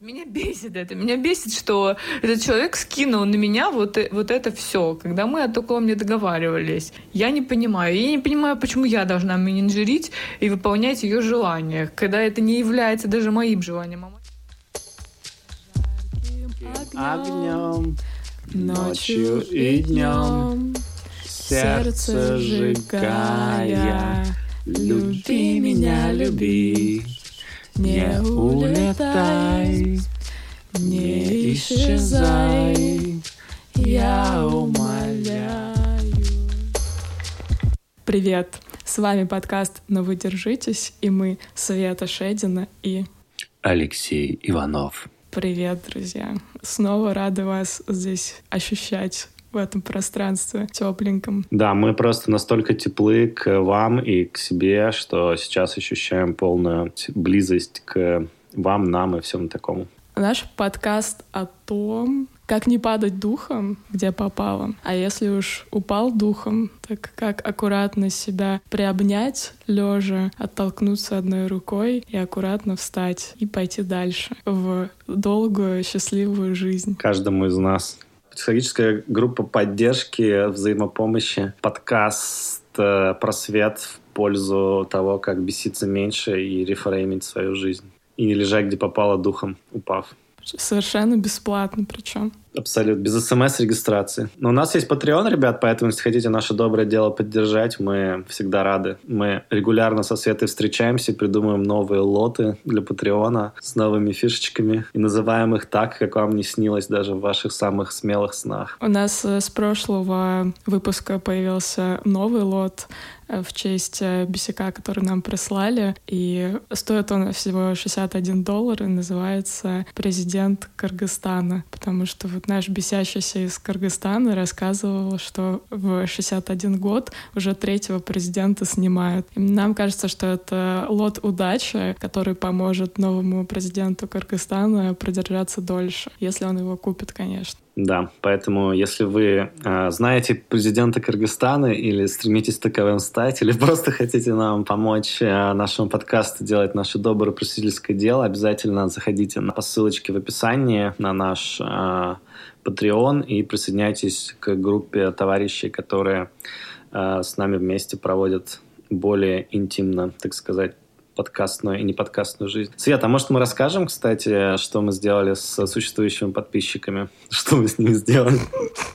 Меня бесит это. Меня бесит, что этот человек скинул на меня вот, э, вот это все, когда мы о таком не договаривались. Я не понимаю. Я не понимаю, почему я должна менеджерить и выполнять ее желания, когда это не является даже моим желанием. Огнем, ночью и днем, сердце сжигая, люби меня, люби. Не улетай, не исчезай, я умоляю. Привет! С вами подкаст «Но вы держитесь» и мы Света Шедина и Алексей Иванов. Привет, друзья! Снова рады вас здесь ощущать в этом пространстве тепленьком. Да, мы просто настолько теплы к вам и к себе, что сейчас ощущаем полную близость к вам, нам и всем такому. Наш подкаст о том, как не падать духом, где попало. А если уж упал духом, так как аккуратно себя приобнять лежа, оттолкнуться одной рукой и аккуратно встать и пойти дальше в долгую счастливую жизнь. Каждому из нас психологическая группа поддержки, взаимопомощи, подкаст э, «Просвет» в пользу того, как беситься меньше и рефреймить свою жизнь. И не лежать, где попало духом, упав. Совершенно бесплатно причем. Абсолютно, без смс-регистрации. Но у нас есть Patreon, ребят, поэтому, если хотите наше доброе дело поддержать, мы всегда рады. Мы регулярно со Светой встречаемся, придумываем новые лоты для Патреона с новыми фишечками и называем их так, как вам не снилось даже в ваших самых смелых снах. У нас э, с прошлого выпуска появился новый лот в честь э, бисяка, который нам прислали. И стоит он всего 61 доллар и называется «Президент Кыргызстана», потому что вот наш бесящийся из Кыргызстана рассказывал, что в 61 год уже третьего президента снимают. И нам кажется, что это лот удачи, который поможет новому президенту Кыргызстана продержаться дольше, если он его купит, конечно. Да, поэтому если вы э, знаете президента Кыргызстана или стремитесь таковым стать, или просто хотите нам помочь э, нашему подкасту делать наше доброе просветительское дело, обязательно заходите по ссылочке в описании на наш э, Patreon и присоединяйтесь к группе товарищей, которые э, с нами вместе проводят более интимно, так сказать, подкастную и неподкастную жизнь. Света, а может мы расскажем, кстати, что мы сделали с существующими подписчиками? Что мы с ними сделали?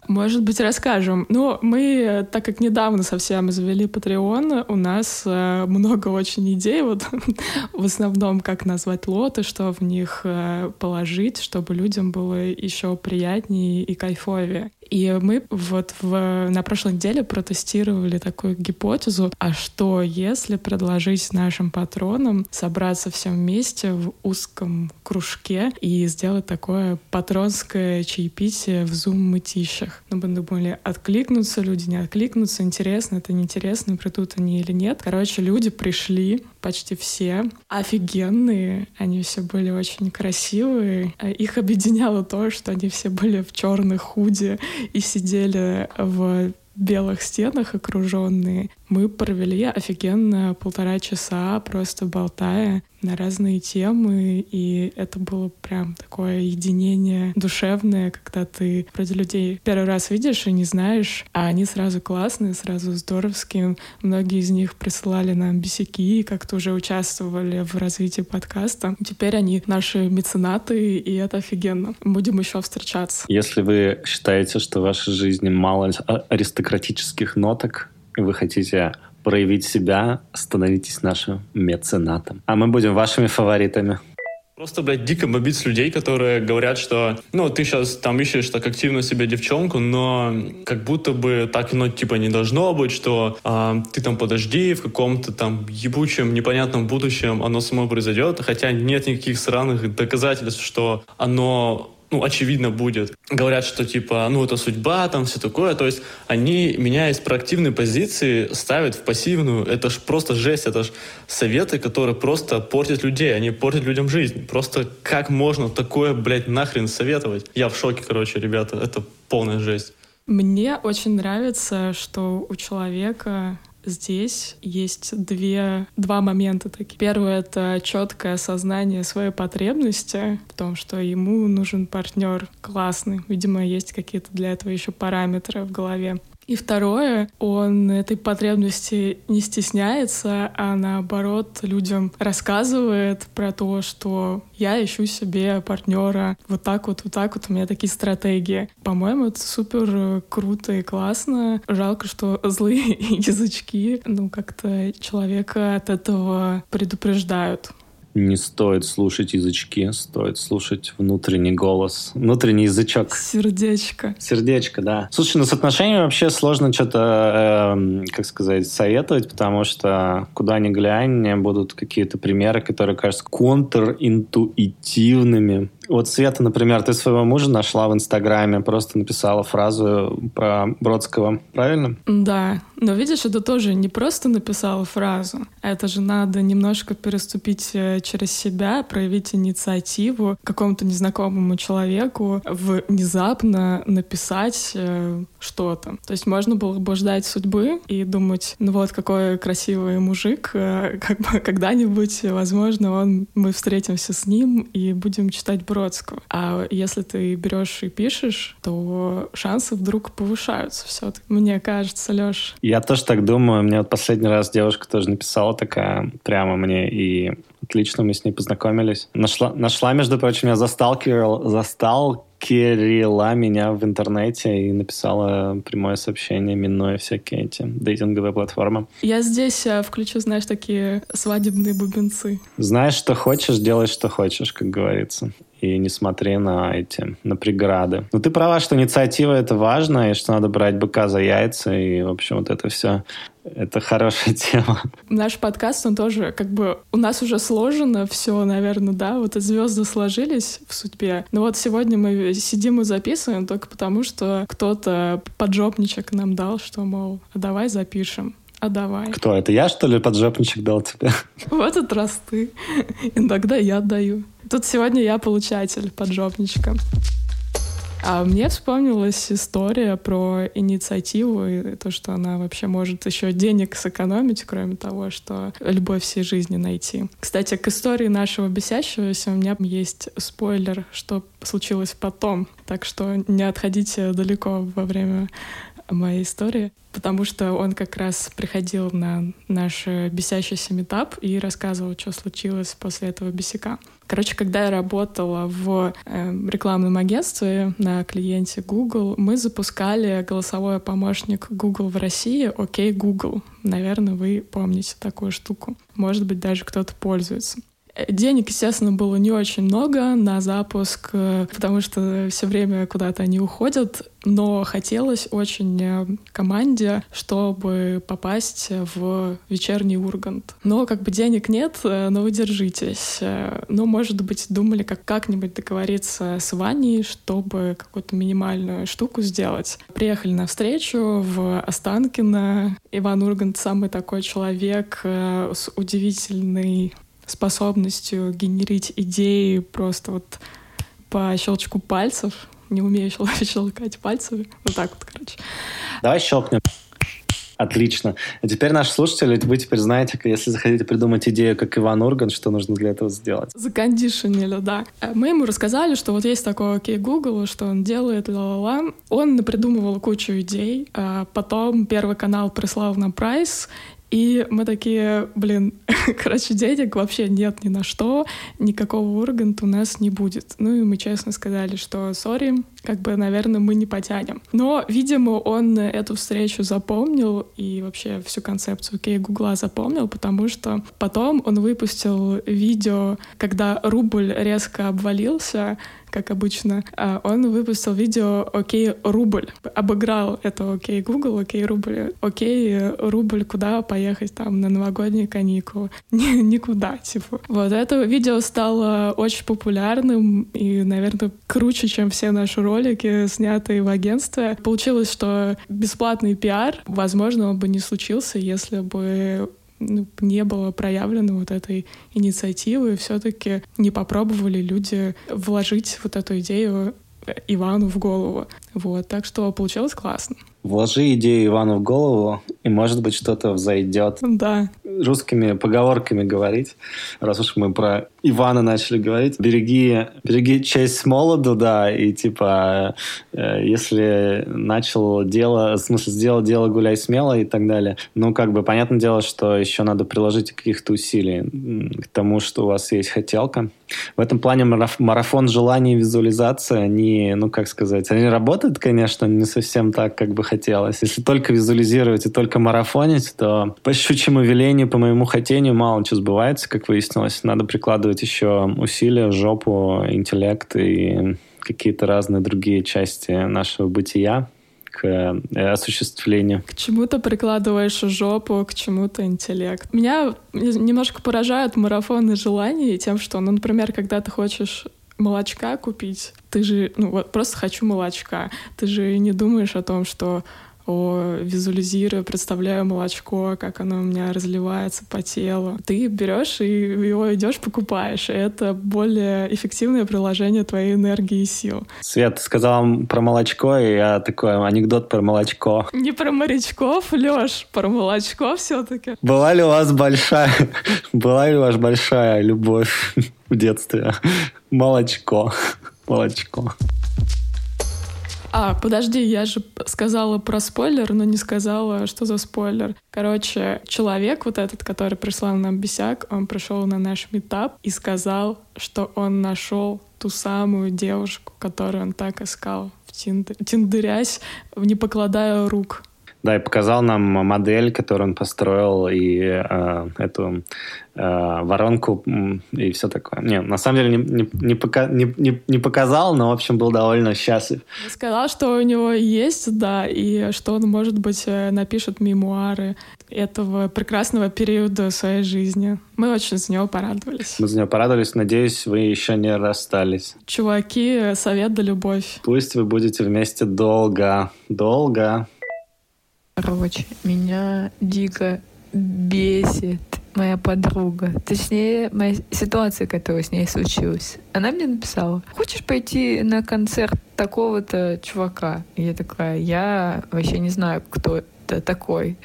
Может быть, расскажем. Ну, мы, так как недавно совсем завели Patreon, у нас э, много очень идей, вот в основном, как назвать лоты, что в них э, положить, чтобы людям было еще приятнее и кайфовее. И мы вот в, на прошлой неделе протестировали такую гипотезу, а что если предложить нашим патронам собраться всем вместе в узком кружке и сделать такое патронское чаепитие в зум-мытищах? Ну, мы думали, откликнутся люди, не откликнутся, интересно, это неинтересно, придут они или нет. Короче, люди пришли, почти все, офигенные, они все были очень красивые. Их объединяло то, что они все были в черных худи и сидели в белых стенах окруженные. Мы провели офигенно полтора часа, просто болтая на разные темы, и это было прям такое единение душевное, когда ты вроде людей первый раз видишь и не знаешь, а они сразу классные, сразу здоровские. Многие из них присылали нам бесяки, как-то уже участвовали в развитии подкаста. Теперь они наши меценаты, и это офигенно. Будем еще встречаться. Если вы считаете, что в вашей жизни мало аристократических ноток, вы хотите проявить себя, становитесь нашим меценатом. А мы будем вашими фаворитами. Просто, блядь, дико бомбить с людей, которые говорят, что, ну, ты сейчас там ищешь так активно себе девчонку, но как будто бы так, ну, типа, не должно быть, что а, ты там подожди, в каком-то там ебучем, непонятном будущем оно само произойдет, хотя нет никаких сраных доказательств, что оно ну, очевидно будет. Говорят, что типа, ну, это судьба, там все такое. То есть они меня из проактивной позиции ставят в пассивную. Это ж просто жесть, это ж советы, которые просто портят людей, они портят людям жизнь. Просто как можно такое, блядь, нахрен советовать? Я в шоке, короче, ребята, это полная жесть. Мне очень нравится, что у человека здесь есть две, два момента такие. Первый — это четкое осознание своей потребности в том, что ему нужен партнер классный. Видимо, есть какие-то для этого еще параметры в голове. И второе, он этой потребности не стесняется, а наоборот людям рассказывает про то, что я ищу себе партнера вот так вот, вот так вот, у меня такие стратегии. По-моему, это супер круто и классно. Жалко, что злые язычки, ну, как-то человека от этого предупреждают не стоит слушать язычки, стоит слушать внутренний голос, внутренний язычок. Сердечко. Сердечко, да. Слушай, ну с отношениями вообще сложно что-то, э, как сказать, советовать, потому что куда ни глянь, будут какие-то примеры, которые кажутся контринтуитивными. Вот Света, например, ты своего мужа нашла в Инстаграме, просто написала фразу про Бродского, правильно? Да, но видишь, это тоже не просто написала фразу, это же надо немножко переступить э, через себя, проявить инициативу какому-то незнакомому человеку, внезапно написать э, что-то. То есть можно было бы ждать судьбы и думать, ну вот какой красивый мужик, э, как бы когда-нибудь, возможно, он, мы встретимся с ним и будем читать Бродского. А если ты берешь и пишешь, то шансы вдруг повышаются все Мне кажется, Леш. Я тоже так думаю. Мне вот последний раз девушка тоже написала такая прямо мне, и отлично мы с ней познакомились. Нашла, нашла между прочим, я засталкивал, застал Кирилла меня в интернете и написала прямое сообщение, минуя всякие эти дейтинговые платформы. Я здесь э, включу, знаешь, такие свадебные бубенцы. Знаешь, что хочешь, делай, что хочешь, как говорится и не смотри на эти, на преграды. Но ты права, что инициатива — это важно, и что надо брать быка за яйца, и, в общем, вот это все это хорошая тема. Наш подкаст, он тоже как бы... У нас уже сложено все, наверное, да? Вот звезды сложились в судьбе. Но вот сегодня мы сидим и записываем только потому, что кто-то поджопничек нам дал, что, мол, а давай запишем. А давай. Кто? Это я, что ли, поджопничек дал тебе? В этот раз ты. Иногда я даю. Тут сегодня я получатель поджопничка. А мне вспомнилась история про инициативу и то, что она вообще может еще денег сэкономить, кроме того, что любовь всей жизни найти. Кстати, к истории нашего бесящегося у меня есть спойлер, что случилось потом. Так что не отходите далеко во время моей истории, потому что он как раз приходил на наш бесящийся метап и рассказывал, что случилось после этого бесяка. Короче, когда я работала в э, рекламном агентстве на клиенте Google, мы запускали голосовой помощник Google в России «Окей, Google». Наверное, вы помните такую штуку. Может быть, даже кто-то пользуется. Денег, естественно, было не очень много на запуск, э, потому что все время куда-то они уходят, но хотелось очень э, команде, чтобы попасть в вечерний Ургант. Но как бы денег нет, э, но вы держитесь. Ну, может быть, думали, как как-нибудь договориться с Ваней, чтобы какую-то минимальную штуку сделать. Приехали на встречу в Останкино. Иван Ургант самый такой человек с удивительной способностью генерить идеи просто вот по щелчку пальцев. Не умею щелкать пальцами. Вот так вот, короче. Давай щелкнем. Отлично. А теперь наши слушатели, вы теперь знаете, если захотите придумать идею, как Иван Урган, что нужно для этого сделать. Закондишенили, да. Э, мы ему рассказали, что вот есть такой окей Google, что он делает, ла-ла-ла. Он придумывал кучу идей. А потом Первый канал прислал нам прайс, и мы такие, блин, короче, денег вообще нет ни на что, никакого Урганта у нас не будет. Ну и мы честно сказали, что сори, как бы, наверное, мы не потянем. Но, видимо, он эту встречу запомнил и вообще всю концепцию Кей Гугла запомнил, потому что потом он выпустил видео, когда рубль резко обвалился, как обычно, а он выпустил видео «Окей, рубль». Обыграл это «Окей, Google», «Окей, рубль». «Окей, рубль, куда поехать там на новогодние каникулы?» Никуда, типа. Вот это видео стало очень популярным и, наверное, круче, чем все наши ролики, снятые в агентстве. Получилось, что бесплатный пиар, возможно, он бы не случился, если бы ну, не было проявлено вот этой инициативы, все-таки не попробовали люди вложить вот эту идею Ивану в голову. Вот, так что получилось классно. Вложи идею Ивану в голову, и, может быть, что-то взойдет. Да. Русскими поговорками говорить, раз уж мы про Ивана начали говорить. Береги, береги честь молоду, да, и типа, э, если начал дело, в смысле, сделал дело, гуляй смело и так далее. Ну, как бы, понятное дело, что еще надо приложить каких-то усилий к тому, что у вас есть хотелка. В этом плане марафон желаний и визуализация, они, ну, как сказать, они работают, конечно, не совсем так, как бы хотелось. Если только визуализировать и только марафонить, то по щучьему велению, по моему хотению мало чего сбывается, как выяснилось. Надо прикладывать еще усилия, жопу, интеллект и какие-то разные другие части нашего бытия к э, осуществлению. К чему-то прикладываешь жопу, к чему-то интеллект. Меня немножко поражают марафоны желаний тем, что, ну, например, когда ты хочешь молочка купить, ты же, ну вот просто хочу молочка, ты же не думаешь о том, что о, визуализирую, представляю молочко, как оно у меня разливается по телу. Ты берешь и его идешь покупаешь. И это более эффективное приложение твоей энергии и сил. Свет, сказал про молочко, и я такой анекдот про молочко. Не про морячков, Лёш, про молочко все таки Была ли у вас большая, была ли у вас большая любовь в детстве? Молочко. Молочко. А, подожди, я же сказала про спойлер, но не сказала, что за спойлер. Короче, человек вот этот, который прислал нам бесяк, он пришел на наш метап и сказал, что он нашел ту самую девушку, которую он так искал в тинд... тиндырясь, не покладая рук. Да, и показал нам модель, которую он построил, и э, эту э, воронку и все такое. Не, на самом деле не, не, не, пока, не, не, не показал, но, в общем, был довольно счастлив. Сказал, что у него есть, да, и что он, может быть, э, напишет мемуары этого прекрасного периода своей жизни. Мы очень за него порадовались. Мы за него порадовались. Надеюсь, вы еще не расстались. Чуваки, совет да любовь. Пусть вы будете вместе долго. Долго. Короче, меня дико бесит моя подруга, точнее, моя ситуация, которая с ней случилась. Она мне написала, хочешь пойти на концерт такого-то чувака? И я такая, я вообще не знаю, кто это такой.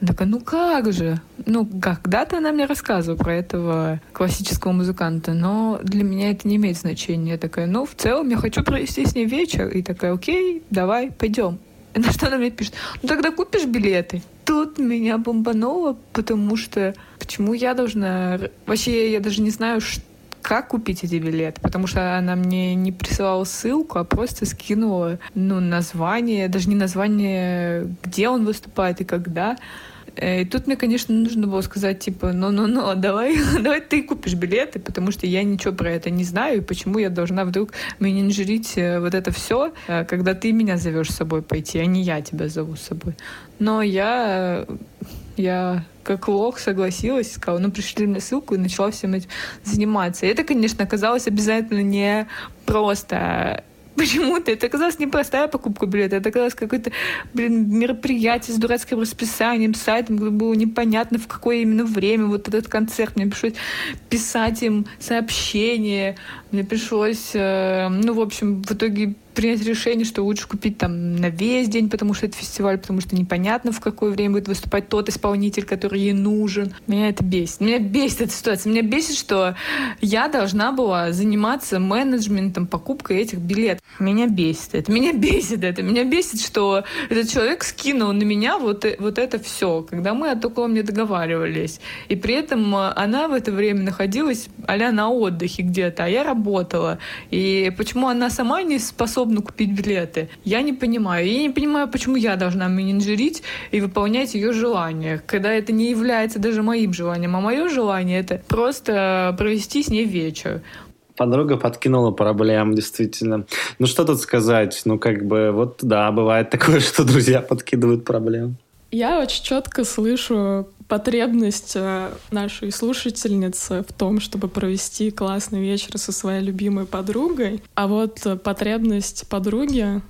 Она такая, ну как же? Ну, когда-то она мне рассказывала про этого классического музыканта, но для меня это не имеет значения. Я такая, ну, в целом я хочу провести с ней вечер. И такая, окей, давай, пойдем. На что она мне пишет? Ну тогда купишь билеты. Тут меня бомбануло, потому что почему я должна... Вообще я даже не знаю, как купить эти билеты, потому что она мне не присылала ссылку, а просто скинула ну, название, даже не название, где он выступает и когда. Э, и тут мне, конечно, нужно было сказать, типа, ну-ну-ну, давай, давай ты купишь билеты, потому что я ничего про это не знаю, и почему я должна вдруг менеджерить э, вот это все, э, когда ты меня зовешь с собой пойти, а не я тебя зову с собой. Но я, я как лох согласилась, сказала, ну, пришли мне ссылку и начала всем этим заниматься. И это, конечно, оказалось обязательно не просто Почему-то это оказалось не простая покупка билета, это оказалось какое-то, блин, мероприятие с дурацким расписанием, сайтом, где было непонятно, в какое именно время вот этот концерт. Мне пришлось писать им сообщение, мне пришлось, э, ну, в общем, в итоге принять решение, что лучше купить там на весь день, потому что это фестиваль, потому что непонятно, в какое время будет выступать тот исполнитель, который ей нужен. Меня это бесит. Меня бесит эта ситуация. Меня бесит, что я должна была заниматься менеджментом, покупкой этих билетов. Меня бесит это. Меня бесит это. Меня бесит, что этот человек скинул на меня вот, э, вот это все, когда мы о таком не договаривались. И при этом она в это время находилась а на отдыхе где-то, а я работала. И почему она сама не способна способна купить билеты. Я не понимаю. Я не понимаю, почему я должна менеджерить и выполнять ее желания, когда это не является даже моим желанием. А мое желание — это просто провести с ней вечер. Подруга подкинула проблем, действительно. Ну, что тут сказать? Ну, как бы, вот, да, бывает такое, что друзья подкидывают проблем. Я очень четко слышу потребность э, нашей слушательницы в том, чтобы провести классный вечер со своей любимой подругой. А вот потребность подруги,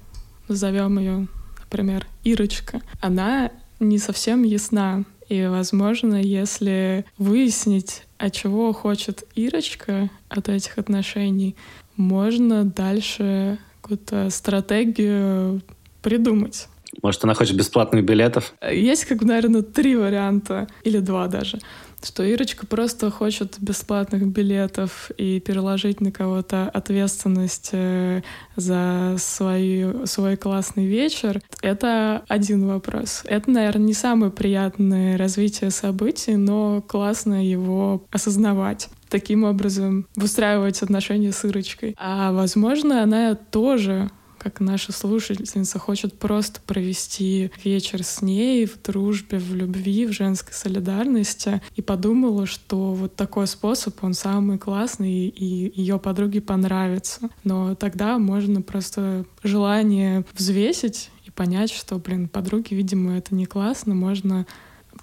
назовем ее, например, Ирочка, она не совсем ясна. И, возможно, если выяснить, а чего хочет Ирочка от этих отношений, можно дальше какую-то стратегию придумать. Может, она хочет бесплатных билетов? Есть, как, наверное, три варианта, или два даже что Ирочка просто хочет бесплатных билетов и переложить на кого-то ответственность э, за свой, свой классный вечер, это один вопрос. Это, наверное, не самое приятное развитие событий, но классно его осознавать таким образом выстраивать отношения с Ирочкой. А возможно, она тоже как наша слушательница хочет просто провести вечер с ней в дружбе, в любви, в женской солидарности, и подумала, что вот такой способ, он самый классный, и ее подруге понравится. Но тогда можно просто желание взвесить и понять, что, блин, подруге, видимо, это не классно, можно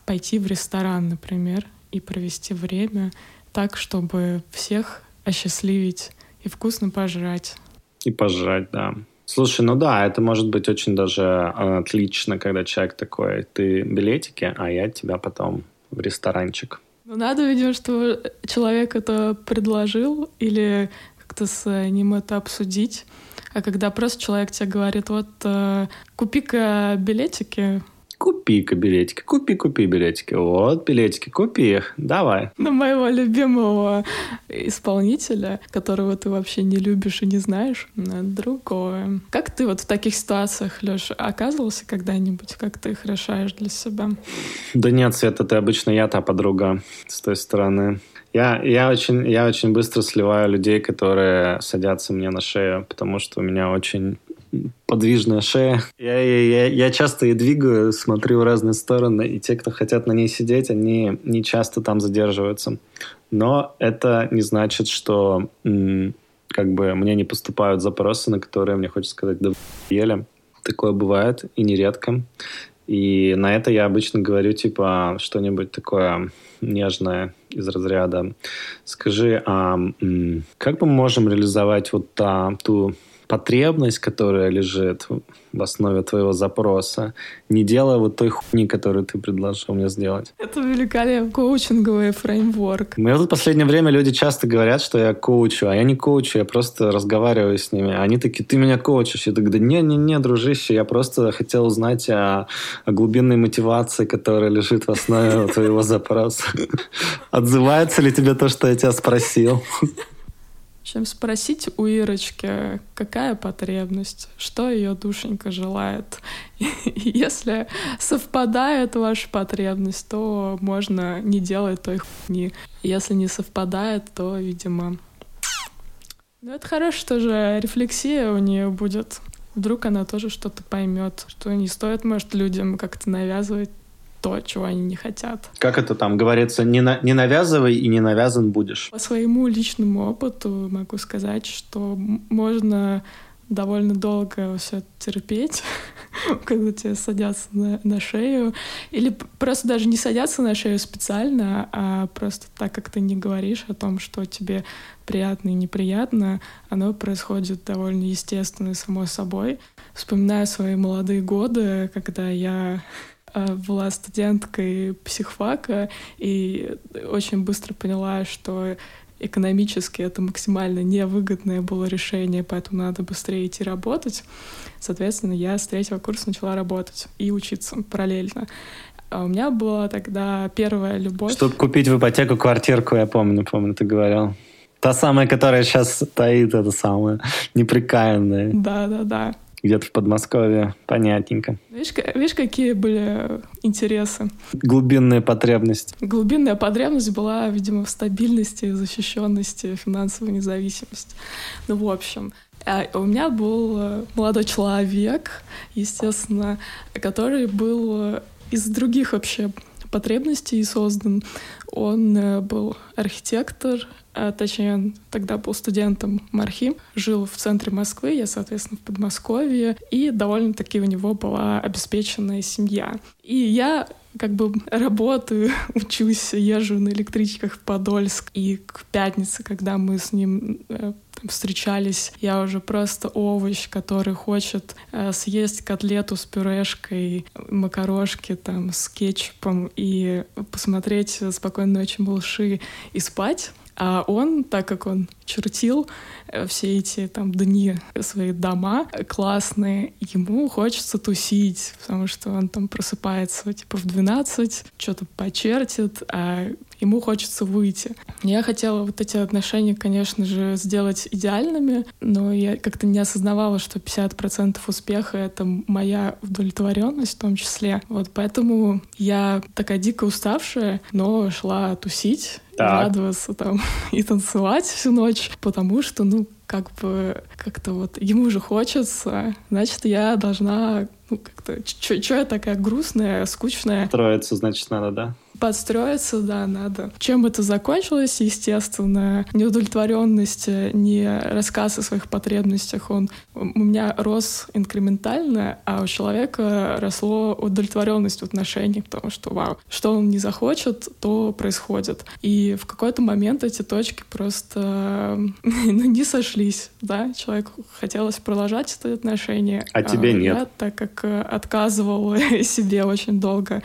пойти в ресторан, например, и провести время так, чтобы всех осчастливить и вкусно пожрать. И пожрать, да. Слушай, ну да, это может быть очень даже э, отлично, когда человек такой, ты билетики, а я тебя потом в ресторанчик. Ну надо, видимо, что человек это предложил или как-то с ним это обсудить. А когда просто человек тебе говорит, вот э, купи-ка билетики, Купи-ка билетики, купи-купи билетики. Вот билетики, купи их, давай. На моего любимого исполнителя, которого ты вообще не любишь и не знаешь, на другое. Как ты вот в таких ситуациях, Леша, оказывался когда-нибудь? Как ты их решаешь для себя? Да нет, Света, ты обычно я та подруга с той стороны. Я, я, очень, я очень быстро сливаю людей, которые садятся мне на шею, потому что у меня очень подвижная шея. Я, я, я, часто ее двигаю, смотрю в разные стороны, и те, кто хотят на ней сидеть, они не часто там задерживаются. Но это не значит, что как бы мне не поступают запросы, на которые мне хочется сказать «да ели». Такое бывает, и нередко. И на это я обычно говорю, типа, что-нибудь такое нежное из разряда. Скажи, а как мы можем реализовать вот та, ту потребность, которая лежит в основе твоего запроса, не делая вот той хуйни, которую ты предложил мне сделать. Это великолепный коучинговый фреймворк. Мне тут в последнее время люди часто говорят, что я коучу, а я не коучу, я просто разговариваю с ними. Они такие, ты меня коучишь. Я такой, да не-не-не, дружище, я просто хотел узнать о, о глубинной мотивации, которая лежит в основе твоего запроса. Отзывается ли тебе то, что я тебя спросил? Чем спросить у Ирочки, какая потребность, что ее душенька желает. Если совпадает ваша потребность, то можно не делать той хуйни. Если не совпадает, то, видимо... Ну, это хорошо, что же рефлексия у нее будет. Вдруг она тоже что-то поймет, что не стоит, может, людям как-то навязывать то, чего они не хотят. Как это там говорится, не, на, не навязывай и не навязан будешь? По своему личному опыту могу сказать, что можно довольно долго все терпеть, когда тебе садятся на, на шею. Или просто даже не садятся на шею специально, а просто так, как ты не говоришь о том, что тебе приятно и неприятно, оно происходит довольно естественно и само собой. Вспоминаю свои молодые годы, когда я была студенткой психфака и очень быстро поняла, что экономически это максимально невыгодное было решение, поэтому надо быстрее идти работать. Соответственно, я с третьего курса начала работать и учиться параллельно. А у меня была тогда первая любовь. Чтобы купить в ипотеку квартирку, я помню, помню, ты говорил. Та самая, которая сейчас стоит, это самая неприкаянная. Да, да, да где-то в Подмосковье. Понятненько. Видишь, видишь, какие были интересы? Глубинная потребность. Глубинная потребность была, видимо, в стабильности, защищенности, финансовой независимости. Ну, в общем, а у меня был э, молодой человек, естественно, который был э, из других вообще потребностей создан. Он э, был архитектор, а, точнее, он тогда был студентом МАРХИ, жил в центре Москвы, я, соответственно, в Подмосковье, и довольно-таки у него была обеспеченная семья. И я как бы работаю, учусь, езжу на электричках в Подольск, и к пятнице, когда мы с ним э, встречались, я уже просто овощ, который хочет э, съесть котлету с пюрешкой, макарошки там с кетчупом и посмотреть «Спокойной ночи, малыши» и спать. А он, так как он чертил э, все эти там дни, свои дома классные, ему хочется тусить, потому что он там просыпается типа в 12, что-то почертит, а ему хочется выйти. Я хотела вот эти отношения, конечно же, сделать идеальными, но я как-то не осознавала, что 50% успеха — это моя удовлетворенность в том числе. Вот поэтому я такая дико уставшая, но шла тусить, так. радоваться там и танцевать всю ночь, потому что, ну, как бы как-то вот ему же хочется, значит, я должна, ну, как-то, что я такая грустная, скучная? Строиться, значит, надо, да? Подстроиться, да, надо. Чем это закончилось, естественно, неудовлетворенность, э, не рассказ о своих потребностях, он у меня рос инкрементально, а у человека росло удовлетворенность в отношениях, потому что, вау, что он не захочет, то происходит. И в какой-то момент эти точки просто ну, не сошлись, да, человеку хотелось продолжать это отношение. А, а тебе нет. Я, так как э, отказывал себе очень долго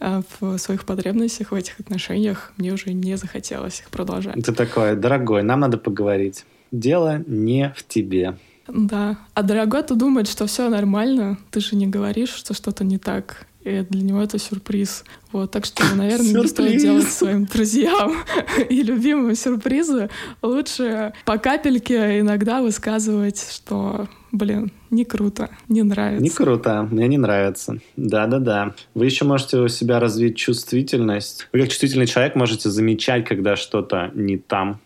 э, в своих потребностях, потребностях в этих отношениях, мне уже не захотелось их продолжать. Ты такой, дорогой, нам надо поговорить. Дело не в тебе. Да. А дорогой-то думает, что все нормально. Ты же не говоришь, что что-то не так. И для него это сюрприз. Вот, так что, наверное, не стоит делать своим друзьям и любимым сюрпризы. Лучше по капельке иногда высказывать, что блин, не круто, не нравится. Не круто, мне не нравится. Да-да-да. Вы еще можете у себя развить чувствительность. Вы как чувствительный человек можете замечать, когда что-то не там,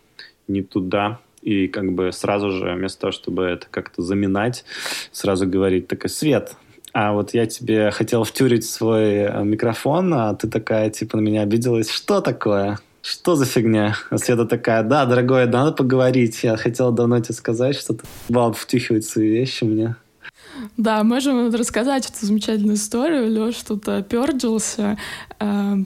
не туда, и как бы сразу же, вместо того, чтобы это как-то заминать, сразу говорить, такой, Свет, а вот я тебе хотел втюрить свой э, микрофон, а ты такая, типа, на меня обиделась. Что такое? Что за фигня? А Света такая, да, дорогой, надо поговорить. Я хотела давно тебе сказать, что ты бал втюхивать свои вещи мне. Да, можем рассказать эту замечательную историю. Леш тут перджился, э,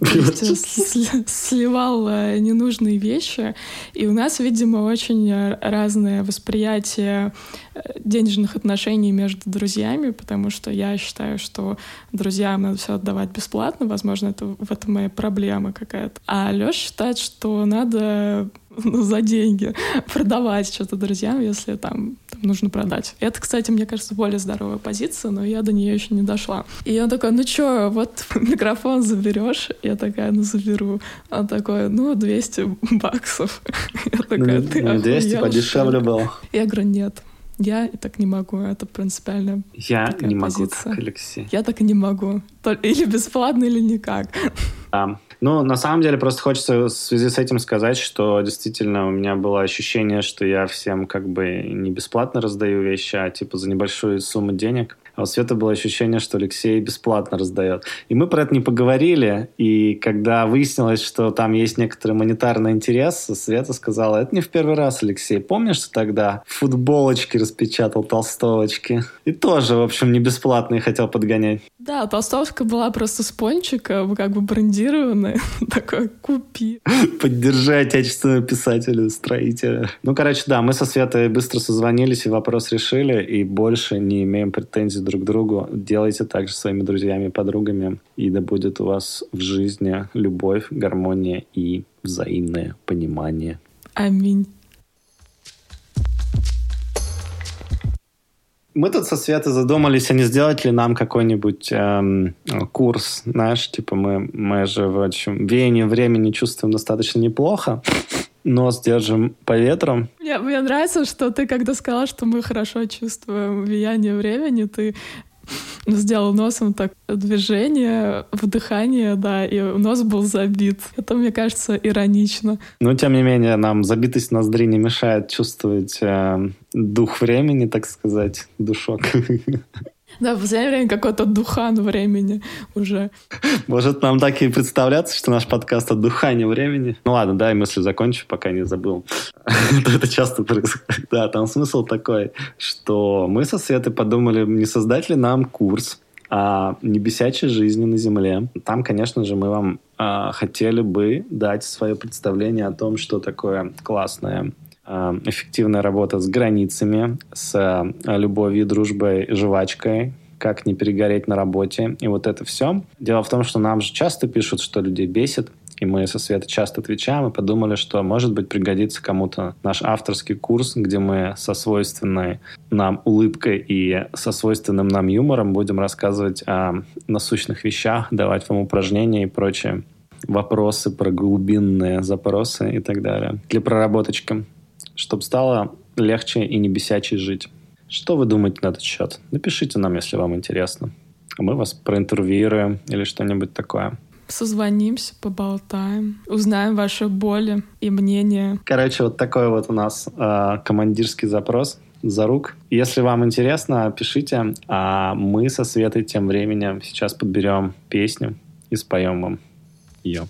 сливал э, ненужные вещи. И у нас, видимо, очень разное восприятие э, денежных отношений между друзьями, потому что я считаю, что друзьям надо все отдавать бесплатно. Возможно, это в этом моя проблема какая-то. А Леша считает, что надо ну, за деньги продавать что-то друзьям, если там нужно продать. Это, кстати, мне кажется, более здоровая позиция, но я до нее еще не дошла. И он такой, ну чё, вот микрофон заберешь? Я такая, ну заберу. Он такой, ну 200 баксов. Я такая, ты 200 подешевле было. Я говорю, нет. Я так не могу, это принципиально Я не могу позиция. так, Алексей. Я так и не могу. Или бесплатно, или никак. Да. Ну, на самом деле, просто хочется в связи с этим сказать, что действительно у меня было ощущение, что я всем как бы не бесплатно раздаю вещи, а типа за небольшую сумму денег. А у Светы было ощущение, что Алексей бесплатно раздает. И мы про это не поговорили, и когда выяснилось, что там есть некоторый монетарный интерес, Света сказала, это не в первый раз, Алексей. Помнишь, что тогда футболочки распечатал, толстовочки? И тоже, в общем, не бесплатно хотел подгонять. Да, толстовка была просто с пончика, как бы брендированная. Такой, купи. Поддержи отечественного писателя, строителя. Ну, короче, да, мы со Светой быстро созвонились и вопрос решили, и больше не имеем претензий друг другу. Делайте так же своими друзьями и подругами, и да будет у вас в жизни любовь, гармония и взаимное понимание. Аминь. Мы тут со Светой задумались, а не сделать ли нам какой-нибудь эм, курс, знаешь, типа мы, мы же в общем веяние времени чувствуем достаточно неплохо, нос держим по ветрам. Мне, мне нравится, что ты, когда сказала, что мы хорошо чувствуем влияние времени, ты сделал носом так движение, вдыхание, да, и нос был забит. Это, мне кажется, иронично. Но, тем не менее, нам забитость ноздри не мешает чувствовать э, дух времени, так сказать, душок. Да, в последнее время какой-то духан времени уже. Может, нам так и представляться, что наш подкаст о духане времени? Ну ладно, да, и мысль закончу, пока не забыл. Это часто происходит. Да, там смысл такой, что мы со Светой подумали, не создать ли нам курс о небесячей жизни на Земле. Там, конечно же, мы вам э, хотели бы дать свое представление о том, что такое классное эффективная работа с границами, с э, любовью, дружбой, жвачкой, как не перегореть на работе. И вот это все. Дело в том, что нам же часто пишут, что людей бесит, и мы со Светой часто отвечаем, и подумали, что, может быть, пригодится кому-то наш авторский курс, где мы со свойственной нам улыбкой и со свойственным нам юмором будем рассказывать о насущных вещах, давать вам упражнения и прочее вопросы про глубинные запросы и так далее. Для проработочки, чтобы стало легче и не бесячей жить. Что вы думаете на этот счет? Напишите нам, если вам интересно. А мы вас проинтервьюируем или что-нибудь такое. Созвонимся, поболтаем, узнаем ваши боли и мнения. Короче, вот такой вот у нас э, командирский запрос за рук. Если вам интересно, пишите, а мы со Светой тем временем сейчас подберем песню и споем вам ее.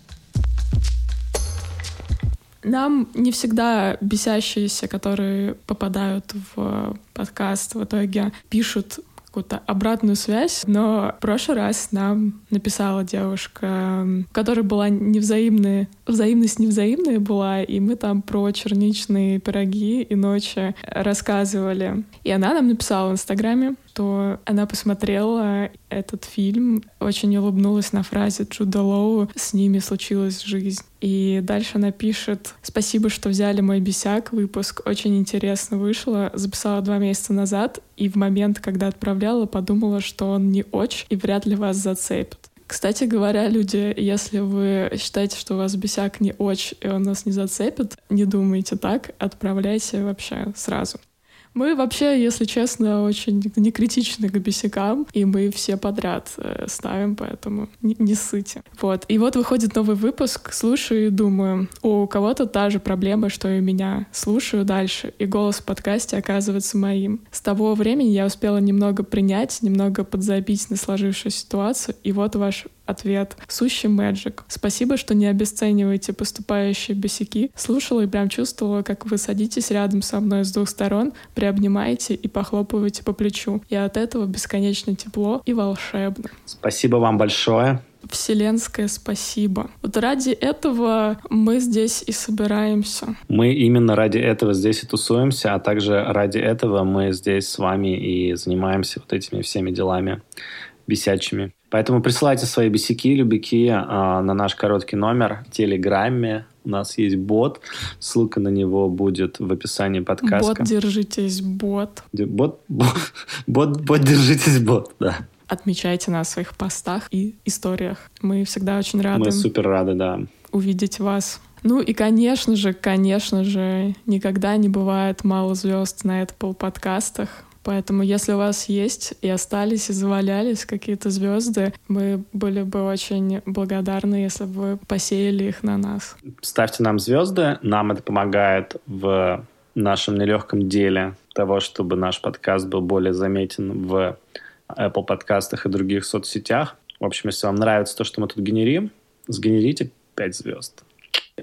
Нам не всегда бесящиеся, которые попадают в подкаст, в итоге пишут какую-то обратную связь, но в прошлый раз нам написала девушка, у которой была невзаимная, взаимность невзаимная была, и мы там про черничные пироги и ночи рассказывали. И она нам написала в Инстаграме, что она посмотрела этот фильм, очень улыбнулась на фразе Джуда Лоу «С ними случилась жизнь». И дальше она пишет «Спасибо, что взяли мой бесяк, выпуск очень интересно вышло, записала два месяца назад, и в момент, когда отправляла, подумала, что он не очень и вряд ли вас зацепит». Кстати говоря, люди, если вы считаете, что у вас бесяк не очень, и он нас не зацепит, не думайте так, отправляйте вообще сразу. Мы вообще, если честно, очень некритичны к бесякам, и мы все подряд э, ставим, поэтому не, не ссыте. Вот. И вот выходит новый выпуск, слушаю и думаю, у кого-то та же проблема, что и у меня. Слушаю дальше, и голос в подкасте оказывается моим. С того времени я успела немного принять, немного подзабить на сложившуюся ситуацию, и вот ваш Ответ. Сущий мэджик. Спасибо, что не обесцениваете поступающие босяки. Слушала и прям чувствовала, как вы садитесь рядом со мной с двух сторон, приобнимаете и похлопываете по плечу. И от этого бесконечно тепло и волшебно. Спасибо вам большое. Вселенское спасибо. Вот ради этого мы здесь и собираемся. Мы именно ради этого здесь и тусуемся, а также ради этого мы здесь с вами и занимаемся вот этими всеми делами бесячими. Поэтому присылайте свои бесяки, любики а, на наш короткий номер в Телеграме. У нас есть бот. Ссылка на него будет в описании подкаста. Бот, держитесь, бот. Бот, бот, бот, бот держитесь, бот, да. Отмечайте нас в своих постах и историях. Мы всегда очень рады. Мы супер рады, да. Увидеть вас. Ну и, конечно же, конечно же, никогда не бывает мало звезд на Apple подкастах. Поэтому, если у вас есть и остались, и завалялись какие-то звезды, мы были бы очень благодарны, если бы вы посеяли их на нас. Ставьте нам звезды, нам это помогает в нашем нелегком деле того, чтобы наш подкаст был более заметен в Apple подкастах и других соцсетях. В общем, если вам нравится то, что мы тут генерим, сгенерите 5 звезд.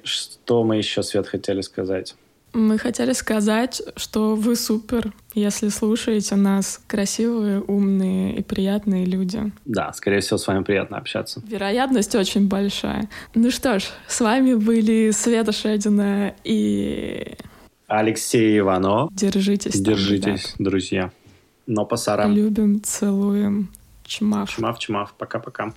Что мы еще, Свет, хотели сказать? Мы хотели сказать, что вы супер, если слушаете нас. Красивые, умные и приятные люди. Да, скорее всего, с вами приятно общаться. Вероятность очень большая. Ну что ж, с вами были Света Шедина и... Алексей Иванов. Держитесь. Держитесь, там, друзья. Но по сарам. Любим, целуем. Чмав. Чмав, чмав. Пока-пока.